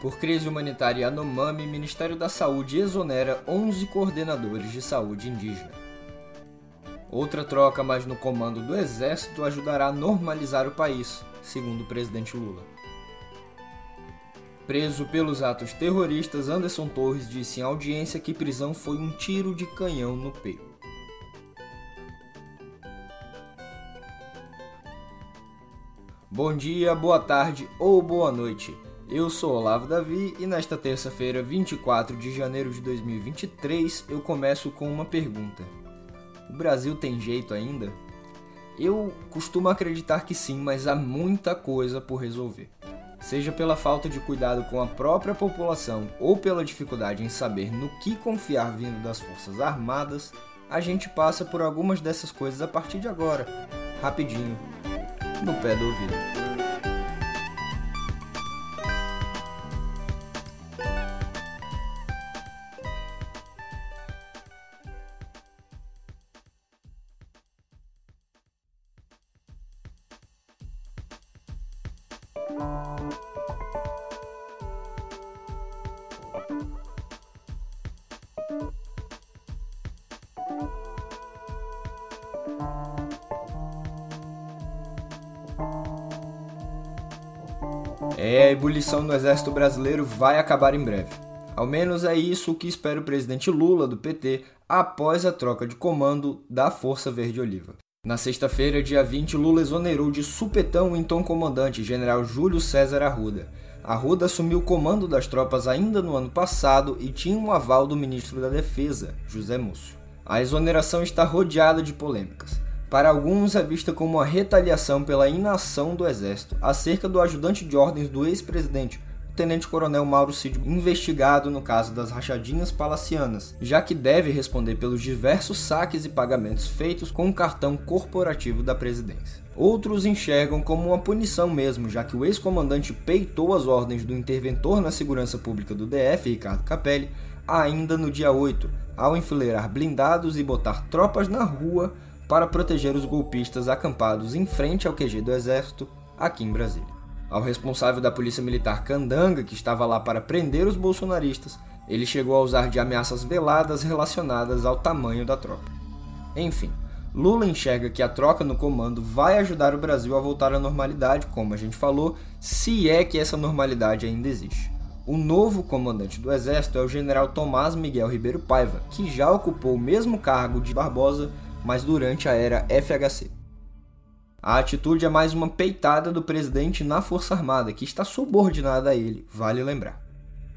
Por crise humanitária Yanomami, Ministério da Saúde exonera 11 coordenadores de saúde indígena. Outra troca, mas no comando do Exército, ajudará a normalizar o país, segundo o presidente Lula. Preso pelos atos terroristas, Anderson Torres disse em audiência que prisão foi um tiro de canhão no peito. Bom dia, boa tarde ou boa noite. Eu sou Olavo Davi e nesta terça-feira, 24 de janeiro de 2023, eu começo com uma pergunta: O Brasil tem jeito ainda? Eu costumo acreditar que sim, mas há muita coisa por resolver. Seja pela falta de cuidado com a própria população ou pela dificuldade em saber no que confiar vindo das Forças Armadas, a gente passa por algumas dessas coisas a partir de agora, rapidinho, no pé do ouvido. É, a ebulição no exército brasileiro vai acabar em breve. Ao menos é isso que espera o presidente Lula do PT após a troca de comando da Força Verde Oliva. Na sexta-feira, dia 20, Lula exonerou de supetão o então comandante, general Júlio César Arruda. Arruda assumiu o comando das tropas ainda no ano passado e tinha um aval do ministro da Defesa, José Múcio. A exoneração está rodeada de polêmicas. Para alguns é vista como uma retaliação pela inação do Exército acerca do ajudante de ordens do ex-presidente, tenente-coronel Mauro Cid, investigado no caso das rachadinhas palacianas, já que deve responder pelos diversos saques e pagamentos feitos com o cartão corporativo da presidência. Outros enxergam como uma punição mesmo, já que o ex-comandante peitou as ordens do interventor na segurança pública do DF, Ricardo Capelli, ainda no dia 8, ao enfileirar blindados e botar tropas na rua para proteger os golpistas acampados em frente ao QG do Exército, aqui em Brasília. Ao responsável da Polícia Militar Candanga, que estava lá para prender os bolsonaristas, ele chegou a usar de ameaças veladas relacionadas ao tamanho da tropa. Enfim, Lula enxerga que a troca no comando vai ajudar o Brasil a voltar à normalidade, como a gente falou, se é que essa normalidade ainda existe. O novo comandante do Exército é o general Tomás Miguel Ribeiro Paiva, que já ocupou o mesmo cargo de Barbosa mas durante a era FHC. A atitude é mais uma peitada do presidente na Força Armada, que está subordinada a ele, vale lembrar.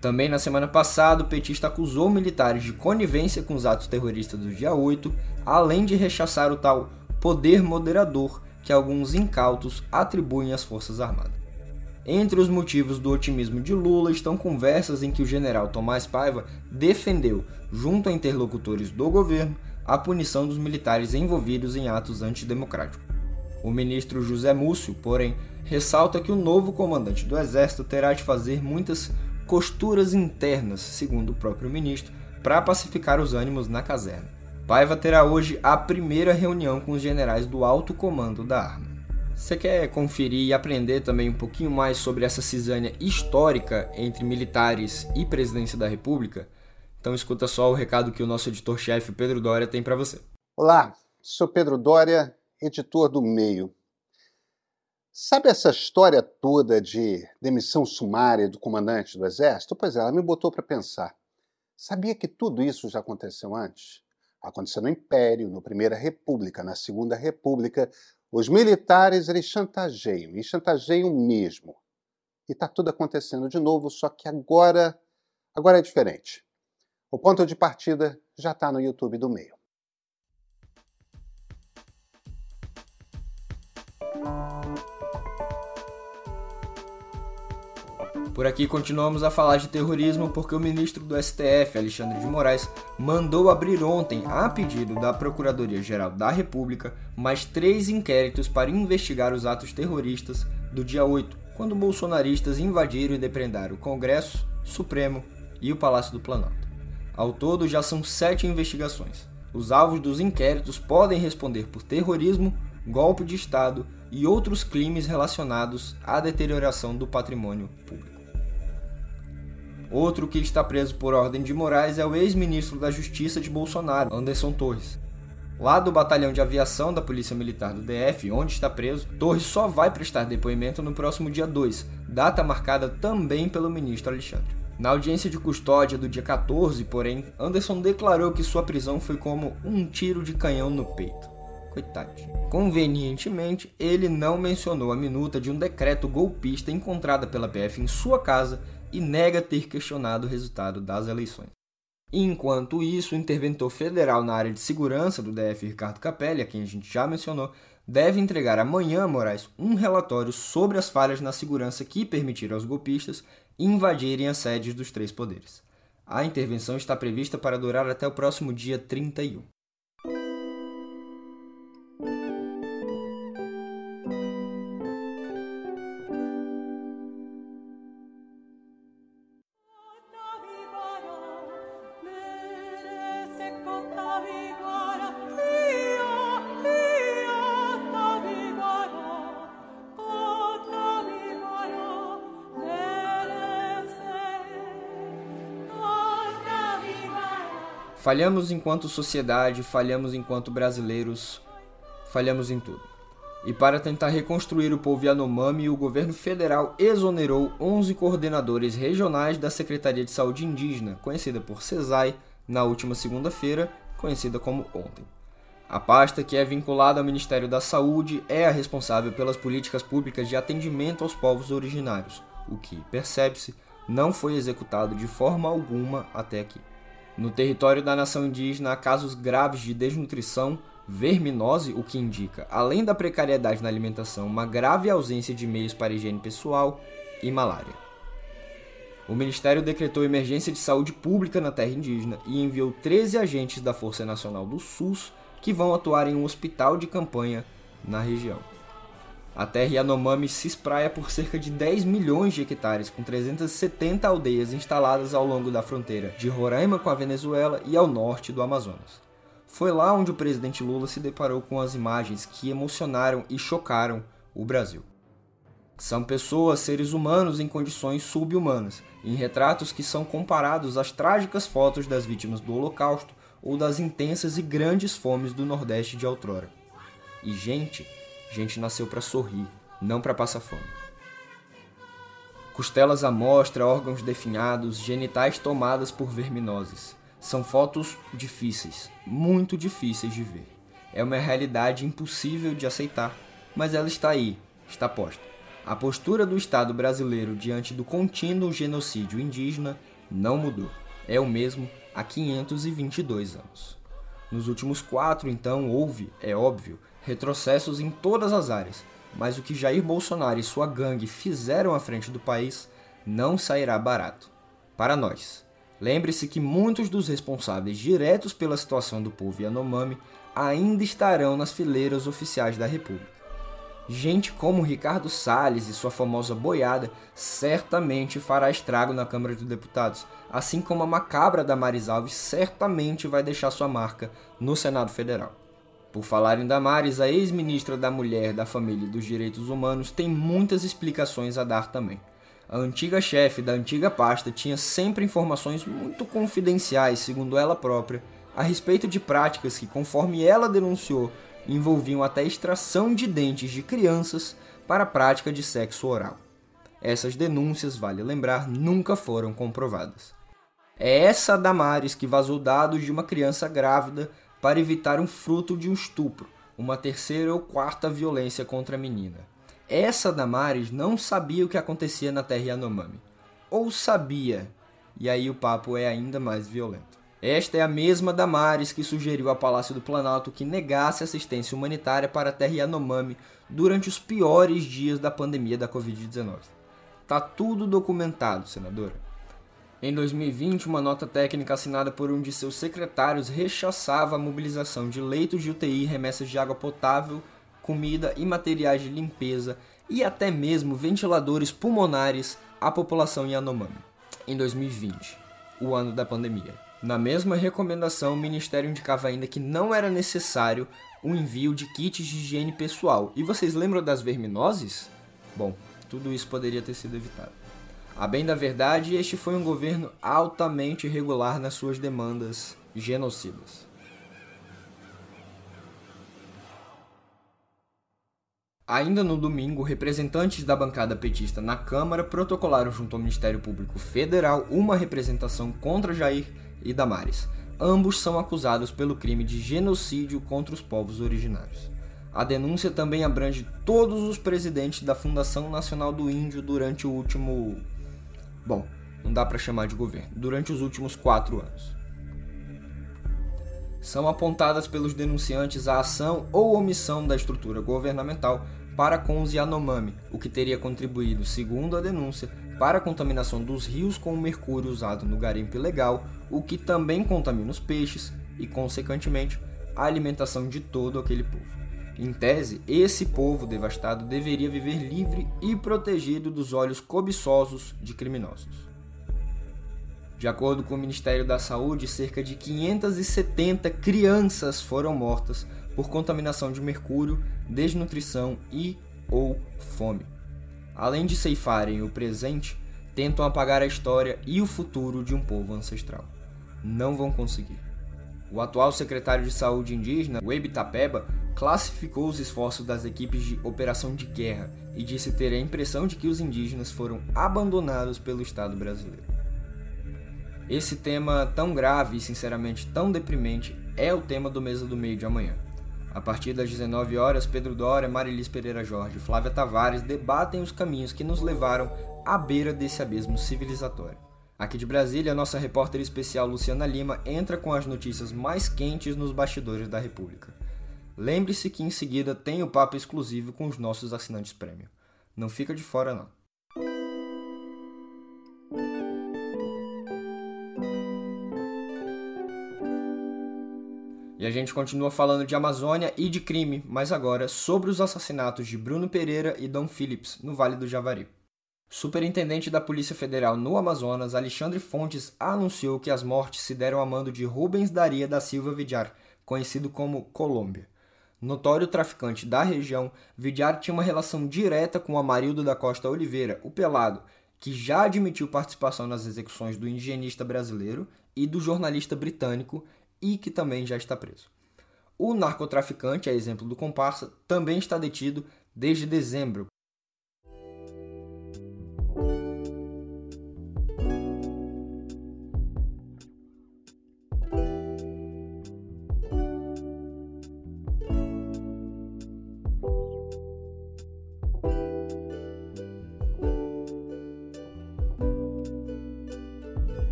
Também na semana passada, o petista acusou militares de conivência com os atos terroristas do dia 8, além de rechaçar o tal poder moderador que alguns incautos atribuem às Forças Armadas. Entre os motivos do otimismo de Lula estão conversas em que o general Tomás Paiva defendeu, junto a interlocutores do governo, a punição dos militares envolvidos em atos antidemocráticos. O ministro José Múcio, porém, ressalta que o novo comandante do Exército terá de fazer muitas costuras internas, segundo o próprio ministro, para pacificar os ânimos na caserna. Paiva terá hoje a primeira reunião com os generais do alto comando da arma. Você quer conferir e aprender também um pouquinho mais sobre essa cisânia histórica entre militares e presidência da República? Então escuta só o recado que o nosso editor-chefe Pedro Dória tem para você. Olá, sou Pedro Dória, editor do Meio. Sabe essa história toda de demissão sumária do comandante do Exército? Pois é, ela me botou para pensar. Sabia que tudo isso já aconteceu antes? Aconteceu no Império, na Primeira República, na Segunda República. Os militares eles chantageiam, e chantageiam mesmo. E está tudo acontecendo de novo, só que agora, agora é diferente. O ponto de partida já está no YouTube do meio. Por aqui continuamos a falar de terrorismo porque o ministro do STF, Alexandre de Moraes, mandou abrir ontem, a pedido da Procuradoria-Geral da República, mais três inquéritos para investigar os atos terroristas do dia 8, quando bolsonaristas invadiram e depredaram o Congresso, Supremo e o Palácio do Planalto. Ao todo, já são sete investigações. Os alvos dos inquéritos podem responder por terrorismo, golpe de Estado e outros crimes relacionados à deterioração do patrimônio público. Outro que está preso por ordem de Moraes é o ex-ministro da Justiça de Bolsonaro, Anderson Torres. Lá do Batalhão de Aviação da Polícia Militar do DF, onde está preso, Torres só vai prestar depoimento no próximo dia 2, data marcada também pelo ministro Alexandre. Na audiência de custódia do dia 14, porém, Anderson declarou que sua prisão foi como um tiro de canhão no peito. Coitadinho. Convenientemente, ele não mencionou a minuta de um decreto golpista encontrada pela PF em sua casa e nega ter questionado o resultado das eleições. Enquanto isso, o interventor federal na área de segurança do DF, Ricardo Capelli, a quem a gente já mencionou, deve entregar amanhã a Moraes um relatório sobre as falhas na segurança que permitiram aos golpistas invadirem as sedes dos três poderes. A intervenção está prevista para durar até o próximo dia 31. Falhamos enquanto sociedade, falhamos enquanto brasileiros, falhamos em tudo. E para tentar reconstruir o povo Yanomami, o governo federal exonerou 11 coordenadores regionais da Secretaria de Saúde Indígena, conhecida por CESAI, na última segunda-feira, conhecida como ontem. A pasta, que é vinculada ao Ministério da Saúde, é a responsável pelas políticas públicas de atendimento aos povos originários, o que, percebe-se, não foi executado de forma alguma até aqui. No território da nação indígena há casos graves de desnutrição, verminose, o que indica, além da precariedade na alimentação, uma grave ausência de meios para higiene pessoal e malária. O Ministério decretou emergência de saúde pública na terra indígena e enviou 13 agentes da Força Nacional do SUS que vão atuar em um hospital de campanha na região. A terra Yanomami se espraia por cerca de 10 milhões de hectares, com 370 aldeias instaladas ao longo da fronteira de Roraima com a Venezuela e ao norte do Amazonas. Foi lá onde o presidente Lula se deparou com as imagens que emocionaram e chocaram o Brasil. São pessoas, seres humanos em condições subhumanas, em retratos que são comparados às trágicas fotos das vítimas do Holocausto ou das intensas e grandes fomes do Nordeste de outrora. E gente gente nasceu para sorrir, não para passar fome. Costelas à mostra, órgãos definhados, genitais tomadas por verminoses. São fotos difíceis, muito difíceis de ver. É uma realidade impossível de aceitar, mas ela está aí, está posta. A postura do Estado brasileiro diante do contínuo genocídio indígena não mudou. É o mesmo há 522 anos. Nos últimos quatro, então, houve, é óbvio, retrocessos em todas as áreas, mas o que Jair Bolsonaro e sua gangue fizeram à frente do país não sairá barato. Para nós, lembre-se que muitos dos responsáveis diretos pela situação do povo Yanomami ainda estarão nas fileiras oficiais da República. Gente como Ricardo Salles e sua famosa boiada certamente fará estrago na Câmara dos Deputados, assim como a macabra da Maris Alves certamente vai deixar sua marca no Senado Federal. Por falar em Damares, a ex-ministra da Mulher, da Família e dos Direitos Humanos tem muitas explicações a dar também. A antiga chefe da antiga pasta tinha sempre informações muito confidenciais, segundo ela própria, a respeito de práticas que, conforme ela denunciou, envolviam até extração de dentes de crianças para a prática de sexo oral. Essas denúncias, vale lembrar, nunca foram comprovadas. É essa Damares que vazou dados de uma criança grávida para evitar um fruto de um estupro, uma terceira ou quarta violência contra a menina. Essa Damares não sabia o que acontecia na Terra Yanomami. Ou sabia, e aí o papo é ainda mais violento. Esta é a mesma Damares que sugeriu ao Palácio do Planalto que negasse assistência humanitária para a Terra Yanomami durante os piores dias da pandemia da Covid-19. Tá tudo documentado, senadora. Em 2020, uma nota técnica assinada por um de seus secretários rechaçava a mobilização de leitos de UTI, remessas de água potável, comida e materiais de limpeza e até mesmo ventiladores pulmonares à população Yanomami. Em 2020, o ano da pandemia. Na mesma recomendação, o Ministério indicava ainda que não era necessário o envio de kits de higiene pessoal. E vocês lembram das verminoses? Bom, tudo isso poderia ter sido evitado. A bem da verdade, este foi um governo altamente irregular nas suas demandas genocidas. Ainda no domingo, representantes da bancada petista na Câmara protocolaram junto ao Ministério Público Federal uma representação contra Jair e Damares. Ambos são acusados pelo crime de genocídio contra os povos originários. A denúncia também abrange todos os presidentes da Fundação Nacional do Índio durante o último. Bom, não dá para chamar de governo. Durante os últimos quatro anos. São apontadas pelos denunciantes a ação ou omissão da estrutura governamental para com os Yanomami, o que teria contribuído, segundo a denúncia, para a contaminação dos rios com o mercúrio usado no garimpo ilegal, o que também contamina os peixes e, consequentemente, a alimentação de todo aquele povo. Em tese, esse povo devastado deveria viver livre e protegido dos olhos cobiçosos de criminosos. De acordo com o Ministério da Saúde, cerca de 570 crianças foram mortas por contaminação de mercúrio, desnutrição e ou fome. Além de ceifarem o presente, tentam apagar a história e o futuro de um povo ancestral. Não vão conseguir. O atual secretário de Saúde indígena, Webe Tapeba, classificou os esforços das equipes de operação de guerra e disse ter a impressão de que os indígenas foram abandonados pelo Estado brasileiro. Esse tema tão grave e sinceramente tão deprimente é o tema do Mesa do Meio de amanhã. A partir das 19 horas, Pedro Dória, Marilis Pereira Jorge e Flávia Tavares debatem os caminhos que nos levaram à beira desse abismo civilizatório. Aqui de Brasília, nossa repórter especial Luciana Lima entra com as notícias mais quentes nos bastidores da República. Lembre-se que em seguida tem o papo exclusivo com os nossos assinantes prêmio. Não fica de fora não. E a gente continua falando de Amazônia e de crime, mas agora sobre os assassinatos de Bruno Pereira e Dom Phillips, no Vale do Javari. Superintendente da Polícia Federal no Amazonas, Alexandre Fontes, anunciou que as mortes se deram a mando de Rubens Daria da Silva Vidiar, conhecido como Colômbia. Notório traficante da região, Vidiar tinha uma relação direta com Amarildo da Costa Oliveira, o Pelado, que já admitiu participação nas execuções do indigenista brasileiro e do jornalista britânico e que também já está preso. O narcotraficante, a exemplo do comparsa, também está detido desde dezembro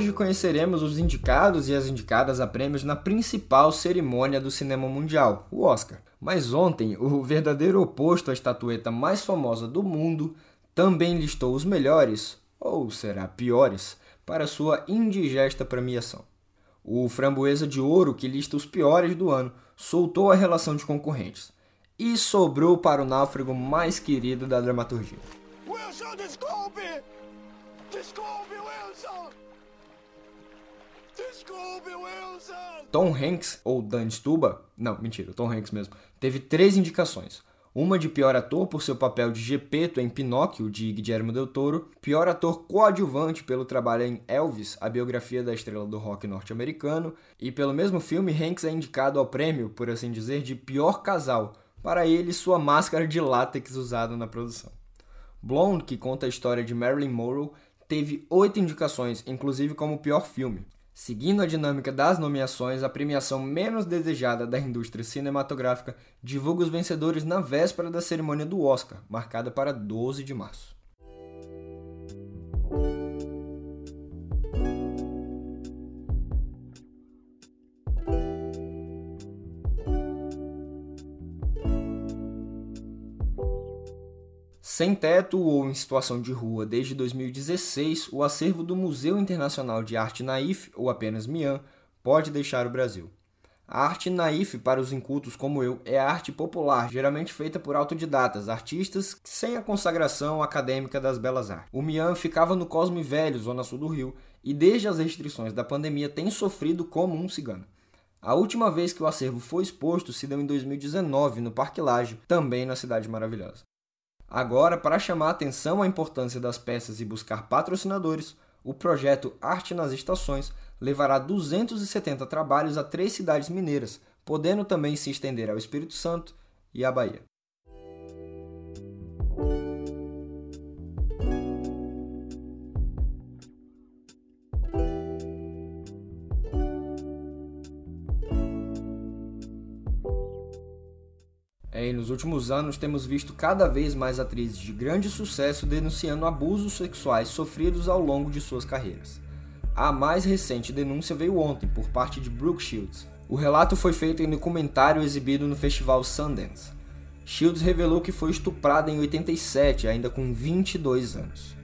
Hoje conheceremos os indicados e as indicadas a prêmios na principal cerimônia do cinema mundial, o Oscar. Mas ontem, o verdadeiro oposto à estatueta mais famosa do mundo também listou os melhores, ou será piores, para sua indigesta premiação. O Framboesa de Ouro, que lista os piores do ano, soltou a relação de concorrentes e sobrou para o náufrago mais querido da dramaturgia. Wilson, desculpe! Desculpe, Wilson! Tom Hanks, ou Dan Stuba, não, mentira, Tom Hanks mesmo, teve três indicações. Uma de pior ator por seu papel de Gepeto em Pinóquio, de Guillermo del Toro, pior ator coadjuvante pelo trabalho em Elvis, a biografia da estrela do rock norte-americano, e pelo mesmo filme, Hanks é indicado ao prêmio, por assim dizer, de pior casal, para ele sua máscara de látex usada na produção. Blonde, que conta a história de Marilyn Monroe, teve oito indicações, inclusive como pior filme. Seguindo a dinâmica das nomeações, a premiação menos desejada da indústria cinematográfica divulga os vencedores na véspera da cerimônia do Oscar, marcada para 12 de março. Sem teto ou em situação de rua desde 2016, o acervo do Museu Internacional de Arte Naif, ou apenas MIAN, pode deixar o Brasil. A arte naif, para os incultos como eu, é arte popular, geralmente feita por autodidatas, artistas sem a consagração acadêmica das belas artes. O Mian ficava no Cosme Velho, zona sul do Rio, e desde as restrições da pandemia tem sofrido como um cigano. A última vez que o acervo foi exposto se deu em 2019, no Parque Lage, também na Cidade Maravilhosa. Agora, para chamar atenção à importância das peças e buscar patrocinadores, o projeto Arte nas Estações levará 270 trabalhos a três cidades mineiras, podendo também se estender ao Espírito Santo e à Bahia. E nos últimos anos temos visto cada vez mais atrizes de grande sucesso denunciando abusos sexuais sofridos ao longo de suas carreiras. A mais recente denúncia veio ontem por parte de Brooke Shields. O relato foi feito em um documentário exibido no festival Sundance. Shields revelou que foi estuprada em 87, ainda com 22 anos.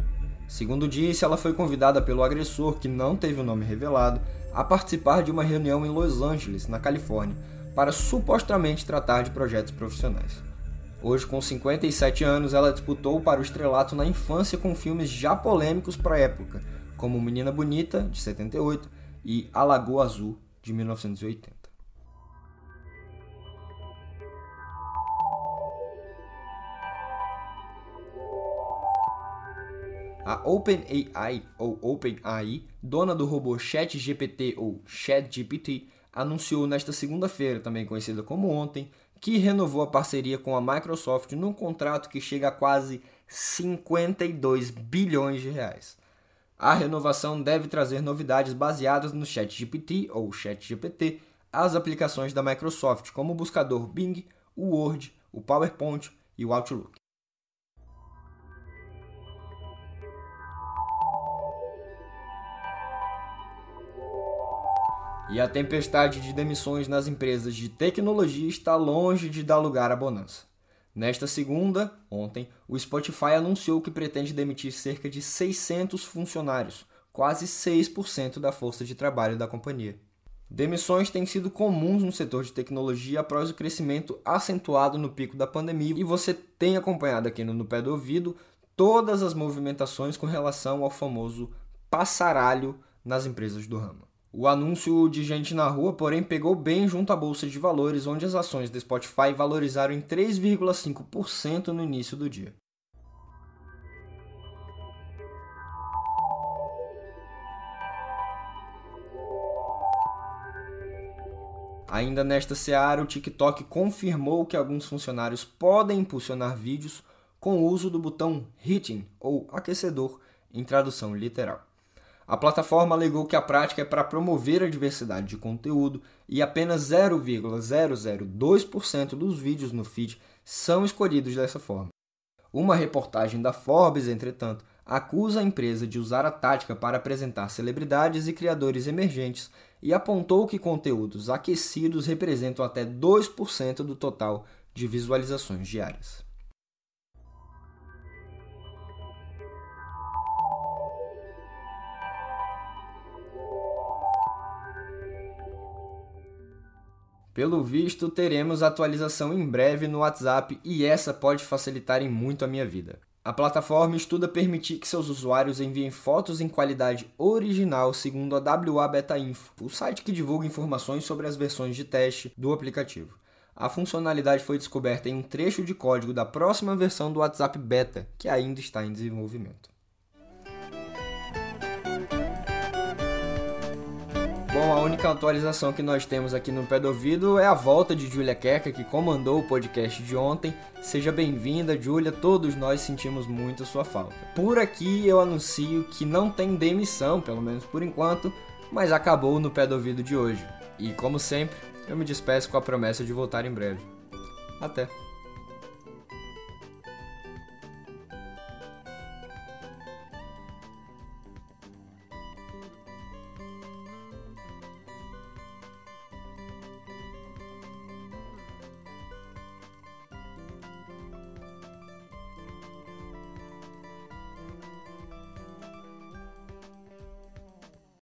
Segundo disse, ela foi convidada pelo agressor, que não teve o nome revelado, a participar de uma reunião em Los Angeles, na Califórnia, para supostamente tratar de projetos profissionais. Hoje, com 57 anos, ela disputou para o estrelato na infância com filmes já polêmicos para a época, como Menina Bonita, de 78, e A Lagoa Azul, de 1980. A OpenAI, ou OpenAI, dona do robô ChatGPT ou ChatGPT, anunciou nesta segunda-feira, também conhecida como ontem, que renovou a parceria com a Microsoft num contrato que chega a quase 52 bilhões de reais. A renovação deve trazer novidades baseadas no ChatGPT ou ChatGPT, as aplicações da Microsoft, como o buscador Bing, o Word, o PowerPoint e o Outlook. E a tempestade de demissões nas empresas de tecnologia está longe de dar lugar à bonança. Nesta segunda, ontem, o Spotify anunciou que pretende demitir cerca de 600 funcionários, quase 6% da força de trabalho da companhia. Demissões têm sido comuns no setor de tecnologia após o crescimento acentuado no pico da pandemia e você tem acompanhado aqui no, no Pé do Ouvido todas as movimentações com relação ao famoso passaralho nas empresas do ramo. O anúncio de gente na rua, porém, pegou bem junto à bolsa de valores, onde as ações do Spotify valorizaram em 3,5% no início do dia. Ainda nesta seara, o TikTok confirmou que alguns funcionários podem impulsionar vídeos com o uso do botão hitting ou aquecedor em tradução literal. A plataforma alegou que a prática é para promover a diversidade de conteúdo e apenas 0,002% dos vídeos no feed são escolhidos dessa forma. Uma reportagem da Forbes, entretanto, acusa a empresa de usar a tática para apresentar celebridades e criadores emergentes e apontou que conteúdos aquecidos representam até 2% do total de visualizações diárias. Pelo visto, teremos atualização em breve no WhatsApp e essa pode facilitar em muito a minha vida. A plataforma estuda permitir que seus usuários enviem fotos em qualidade original segundo a WA Beta Info, o site que divulga informações sobre as versões de teste do aplicativo. A funcionalidade foi descoberta em um trecho de código da próxima versão do WhatsApp Beta, que ainda está em desenvolvimento. Bom, a única atualização que nós temos aqui no pé do ouvido é a volta de Julia Kerker, que comandou o podcast de ontem. Seja bem-vinda, Julia. Todos nós sentimos muito sua falta. Por aqui eu anuncio que não tem demissão, pelo menos por enquanto, mas acabou no pé do ouvido de hoje. E como sempre, eu me despeço com a promessa de voltar em breve. Até!